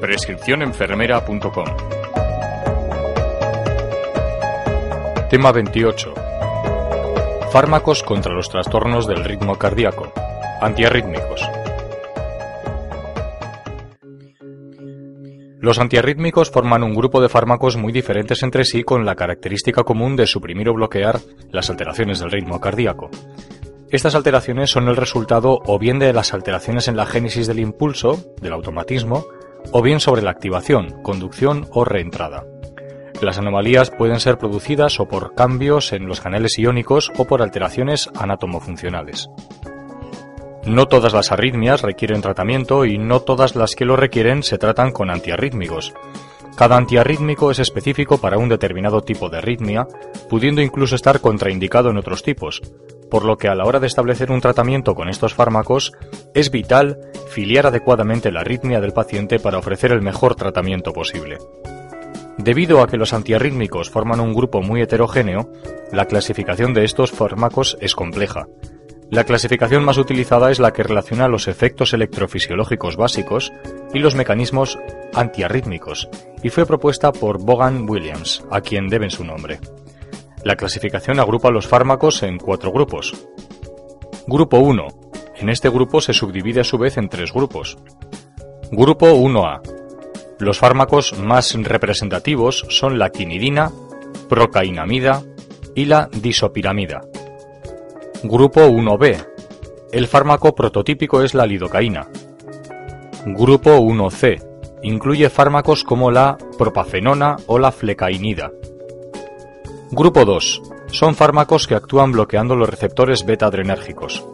Prescripciónenfermera.com Tema 28. Fármacos contra los trastornos del ritmo cardíaco. Antiarrítmicos. Los antiarrítmicos forman un grupo de fármacos muy diferentes entre sí con la característica común de suprimir o bloquear las alteraciones del ritmo cardíaco. Estas alteraciones son el resultado o bien de las alteraciones en la génesis del impulso, del automatismo, o bien sobre la activación, conducción o reentrada. Las anomalías pueden ser producidas o por cambios en los canales iónicos o por alteraciones anatomofuncionales. No todas las arritmias requieren tratamiento y no todas las que lo requieren se tratan con antiarrítmicos. Cada antiarrítmico es específico para un determinado tipo de arritmia, pudiendo incluso estar contraindicado en otros tipos, por lo que a la hora de establecer un tratamiento con estos fármacos es vital filiar adecuadamente la arritmia del paciente para ofrecer el mejor tratamiento posible. Debido a que los antiarrítmicos forman un grupo muy heterogéneo, la clasificación de estos fármacos es compleja. La clasificación más utilizada es la que relaciona los efectos electrofisiológicos básicos y los mecanismos antiarrítmicos, y fue propuesta por Bogan Williams, a quien deben su nombre. La clasificación agrupa los fármacos en cuatro grupos. Grupo 1, en este grupo se subdivide a su vez en tres grupos. Grupo 1A. Los fármacos más representativos son la quinidina, procainamida y la disopiramida. Grupo 1B. El fármaco prototípico es la lidocaína. Grupo 1C. Incluye fármacos como la propafenona o la flecainida. Grupo 2. Son fármacos que actúan bloqueando los receptores beta-adrenérgicos.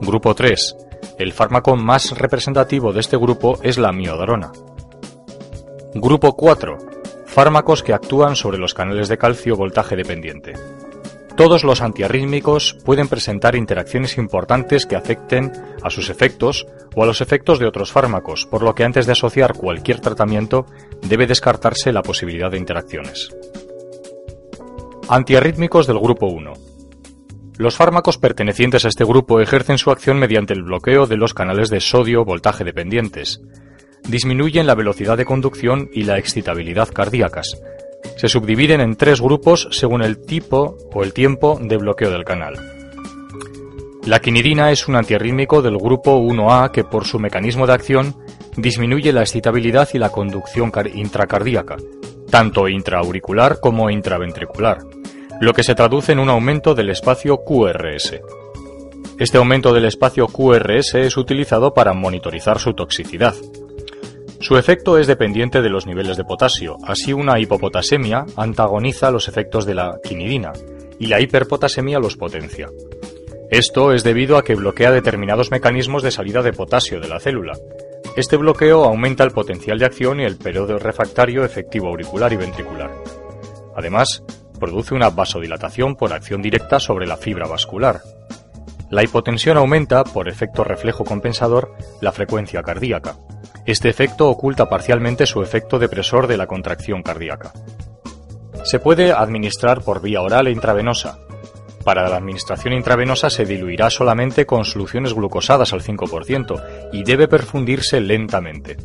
Grupo 3. El fármaco más representativo de este grupo es la miodarona. Grupo 4. Fármacos que actúan sobre los canales de calcio voltaje dependiente. Todos los antiarrítmicos pueden presentar interacciones importantes que afecten a sus efectos o a los efectos de otros fármacos, por lo que antes de asociar cualquier tratamiento debe descartarse la posibilidad de interacciones. Antiarrítmicos del grupo 1. Los fármacos pertenecientes a este grupo ejercen su acción mediante el bloqueo de los canales de sodio voltaje dependientes. Disminuyen la velocidad de conducción y la excitabilidad cardíacas. Se subdividen en tres grupos según el tipo o el tiempo de bloqueo del canal. La quinidina es un antiarrítmico del grupo 1A que por su mecanismo de acción disminuye la excitabilidad y la conducción intracardíaca, tanto intraauricular como intraventricular lo que se traduce en un aumento del espacio QRS. Este aumento del espacio QRS es utilizado para monitorizar su toxicidad. Su efecto es dependiente de los niveles de potasio, así una hipopotasemia antagoniza los efectos de la quinidina y la hiperpotasemia los potencia. Esto es debido a que bloquea determinados mecanismos de salida de potasio de la célula. Este bloqueo aumenta el potencial de acción y el periodo refractario efectivo auricular y ventricular. Además, produce una vasodilatación por acción directa sobre la fibra vascular. La hipotensión aumenta, por efecto reflejo compensador, la frecuencia cardíaca. Este efecto oculta parcialmente su efecto depresor de la contracción cardíaca. Se puede administrar por vía oral e intravenosa. Para la administración intravenosa se diluirá solamente con soluciones glucosadas al 5% y debe perfundirse lentamente.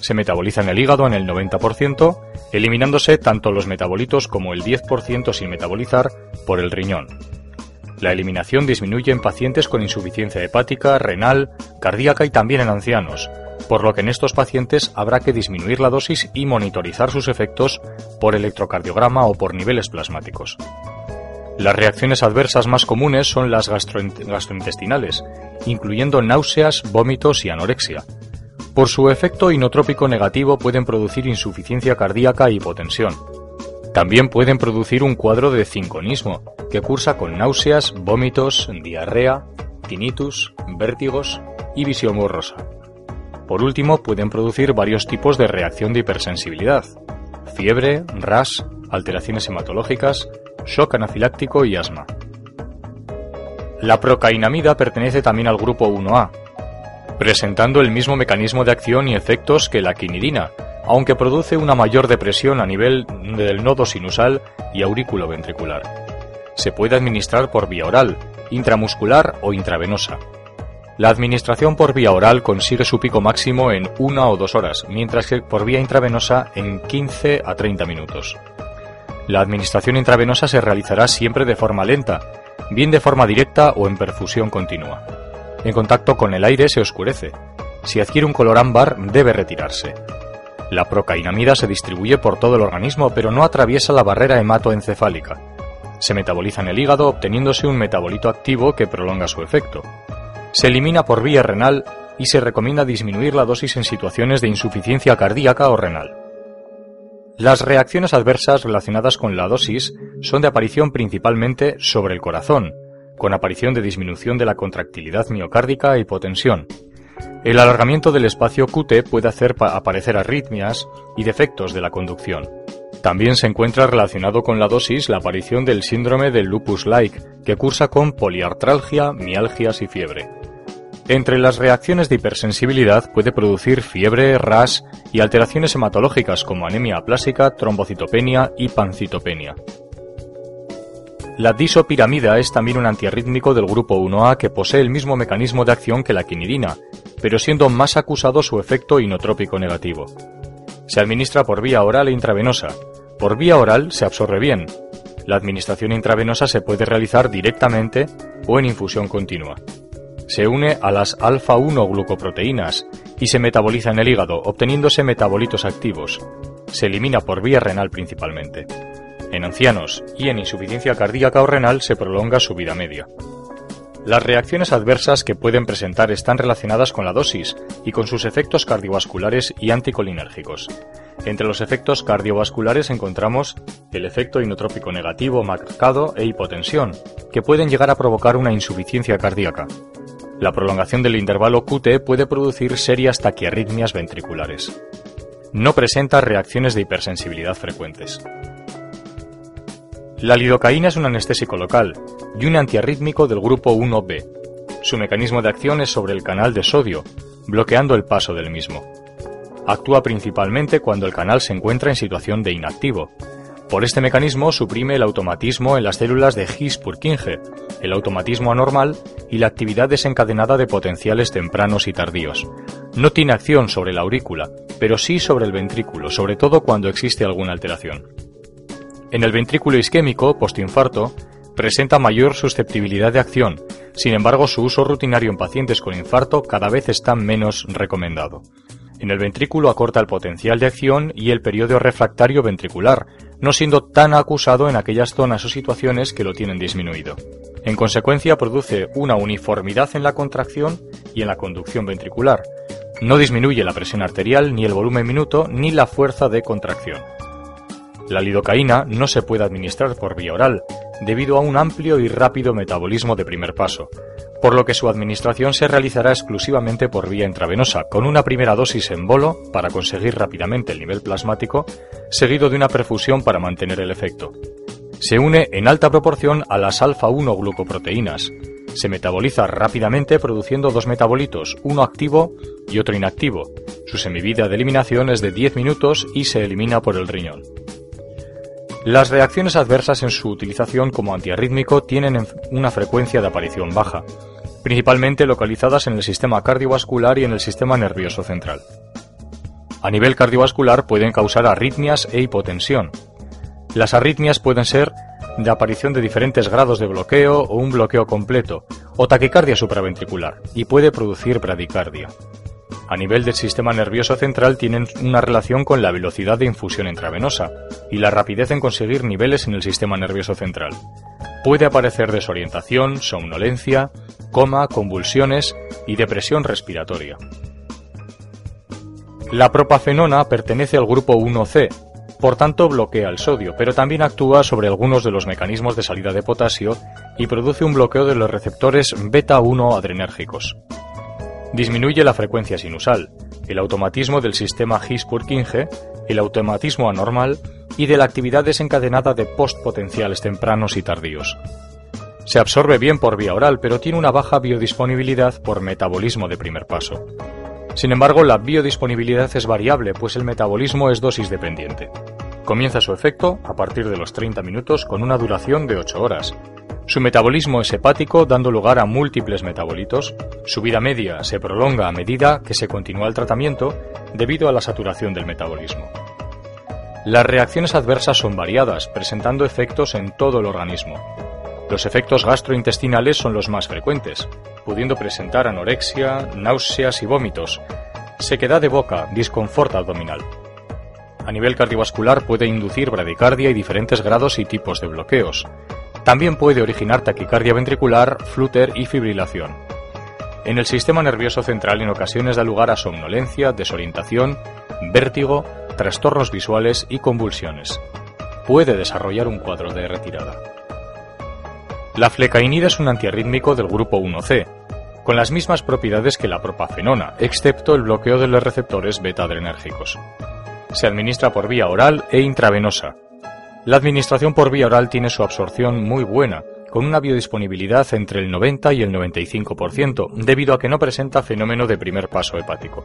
Se metaboliza en el hígado en el 90%, eliminándose tanto los metabolitos como el 10% sin metabolizar por el riñón. La eliminación disminuye en pacientes con insuficiencia hepática, renal, cardíaca y también en ancianos, por lo que en estos pacientes habrá que disminuir la dosis y monitorizar sus efectos por electrocardiograma o por niveles plasmáticos. Las reacciones adversas más comunes son las gastrointestinales, incluyendo náuseas, vómitos y anorexia, por su efecto inotrópico negativo pueden producir insuficiencia cardíaca y hipotensión. También pueden producir un cuadro de cinconismo, que cursa con náuseas, vómitos, diarrea, tinnitus, vértigos y visión borrosa. Por último, pueden producir varios tipos de reacción de hipersensibilidad, fiebre, rash, alteraciones hematológicas, shock anafiláctico y asma. La procainamida pertenece también al grupo 1A, presentando el mismo mecanismo de acción y efectos que la quinidina, aunque produce una mayor depresión a nivel del nodo sinusal y aurículo ventricular. Se puede administrar por vía oral, intramuscular o intravenosa. La administración por vía oral consigue su pico máximo en una o dos horas, mientras que por vía intravenosa en 15 a 30 minutos. La administración intravenosa se realizará siempre de forma lenta, bien de forma directa o en perfusión continua. En contacto con el aire se oscurece. Si adquiere un color ámbar, debe retirarse. La procainamida se distribuye por todo el organismo, pero no atraviesa la barrera hematoencefálica. Se metaboliza en el hígado obteniéndose un metabolito activo que prolonga su efecto. Se elimina por vía renal y se recomienda disminuir la dosis en situaciones de insuficiencia cardíaca o renal. Las reacciones adversas relacionadas con la dosis son de aparición principalmente sobre el corazón, con aparición de disminución de la contractilidad miocárdica e hipotensión. El alargamiento del espacio QT puede hacer aparecer arritmias y defectos de la conducción. También se encuentra relacionado con la dosis la aparición del síndrome del lupus-like, que cursa con poliartralgia, mialgias y fiebre. Entre las reacciones de hipersensibilidad puede producir fiebre, ras y alteraciones hematológicas como anemia aplásica, trombocitopenia y pancitopenia. La disopiramida es también un antiarrítmico del grupo 1A que posee el mismo mecanismo de acción que la quinidina, pero siendo más acusado su efecto inotrópico negativo. Se administra por vía oral e intravenosa. Por vía oral se absorbe bien. La administración intravenosa se puede realizar directamente o en infusión continua se une a las alfa-1 glucoproteínas y se metaboliza en el hígado, obteniéndose metabolitos activos. Se elimina por vía renal principalmente. En ancianos y en insuficiencia cardíaca o renal se prolonga su vida media. Las reacciones adversas que pueden presentar están relacionadas con la dosis y con sus efectos cardiovasculares y anticolinérgicos. Entre los efectos cardiovasculares encontramos el efecto inotrópico negativo marcado e hipotensión, que pueden llegar a provocar una insuficiencia cardíaca. La prolongación del intervalo QT puede producir serias taquiarritmias ventriculares. No presenta reacciones de hipersensibilidad frecuentes. La lidocaína es un anestésico local y un antiarrítmico del grupo 1B. Su mecanismo de acción es sobre el canal de sodio, bloqueando el paso del mismo. Actúa principalmente cuando el canal se encuentra en situación de inactivo, por este mecanismo suprime el automatismo en las células de His-Purkinje, el automatismo anormal y la actividad desencadenada de potenciales tempranos y tardíos. No tiene acción sobre la aurícula, pero sí sobre el ventrículo, sobre todo cuando existe alguna alteración. En el ventrículo isquémico, postinfarto, presenta mayor susceptibilidad de acción, sin embargo su uso rutinario en pacientes con infarto cada vez está menos recomendado. En el ventrículo acorta el potencial de acción y el periodo refractario ventricular, no siendo tan acusado en aquellas zonas o situaciones que lo tienen disminuido. En consecuencia, produce una uniformidad en la contracción y en la conducción ventricular. No disminuye la presión arterial, ni el volumen minuto, ni la fuerza de contracción. La lidocaína no se puede administrar por vía oral, debido a un amplio y rápido metabolismo de primer paso, por lo que su administración se realizará exclusivamente por vía intravenosa, con una primera dosis en bolo para conseguir rápidamente el nivel plasmático, seguido de una perfusión para mantener el efecto. Se une en alta proporción a las alfa-1 glucoproteínas. Se metaboliza rápidamente produciendo dos metabolitos, uno activo y otro inactivo. Su semivida de eliminación es de 10 minutos y se elimina por el riñón. Las reacciones adversas en su utilización como antiarrítmico tienen una frecuencia de aparición baja, principalmente localizadas en el sistema cardiovascular y en el sistema nervioso central. A nivel cardiovascular pueden causar arritmias e hipotensión. Las arritmias pueden ser de aparición de diferentes grados de bloqueo o un bloqueo completo, o taquicardia supraventricular, y puede producir bradicardia a nivel del sistema nervioso central tienen una relación con la velocidad de infusión intravenosa y la rapidez en conseguir niveles en el sistema nervioso central. Puede aparecer desorientación, somnolencia, coma, convulsiones y depresión respiratoria. La propafenona pertenece al grupo 1C, por tanto bloquea el sodio, pero también actúa sobre algunos de los mecanismos de salida de potasio y produce un bloqueo de los receptores beta 1 adrenérgicos. Disminuye la frecuencia sinusal, el automatismo del sistema His-Purkinje, el automatismo anormal y de la actividad desencadenada de postpotenciales tempranos y tardíos. Se absorbe bien por vía oral, pero tiene una baja biodisponibilidad por metabolismo de primer paso. Sin embargo, la biodisponibilidad es variable, pues el metabolismo es dosis dependiente. Comienza su efecto a partir de los 30 minutos con una duración de 8 horas, Su metabolismo es hepático, dando lugar a múltiples metabolitos. Su vida media se prolonga a medida que se continúa el tratamiento debido a la saturación del metabolismo. Las reacciones adversas son variadas, presentando efectos en todo el organismo. Los efectos gastrointestinales son los más frecuentes, pudiendo presentar anorexia, náuseas y vómitos, sequedad de boca, disconfort abdominal. A nivel cardiovascular puede inducir bradicardia y diferentes grados y tipos de bloqueos, también puede originar taquicardia ventricular, flúter y fibrilación. En el sistema nervioso central en ocasiones da lugar a somnolencia, desorientación, vértigo, trastornos visuales y convulsiones. Puede desarrollar un cuadro de retirada. La flecainida es un antiarrítmico del grupo 1C, con las mismas propiedades que la propafenona, excepto el bloqueo de los receptores beta-adrenérgicos. Se administra por vía oral e intravenosa, la administración por vía oral tiene su absorción muy buena, con una biodisponibilidad entre el 90 y el 95%, debido a que no presenta fenómeno de primer paso hepático.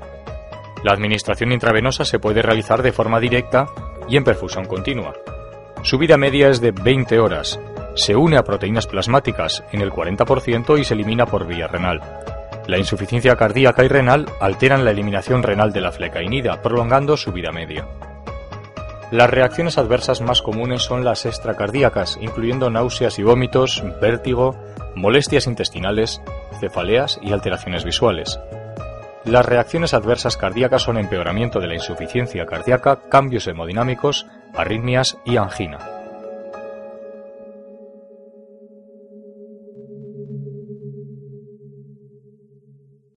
La administración intravenosa se puede realizar de forma directa y en perfusión continua. Su vida media es de 20 horas. Se une a proteínas plasmáticas en el 40% y se elimina por vía renal. La insuficiencia cardíaca y renal alteran la eliminación renal de la flecainida, prolongando su vida media. Las reacciones adversas más comunes son las extracardíacas, incluyendo náuseas y vómitos, vértigo, molestias intestinales, cefaleas y alteraciones visuales. Las reacciones adversas cardíacas son empeoramiento de la insuficiencia cardíaca, cambios hemodinámicos, arritmias y angina.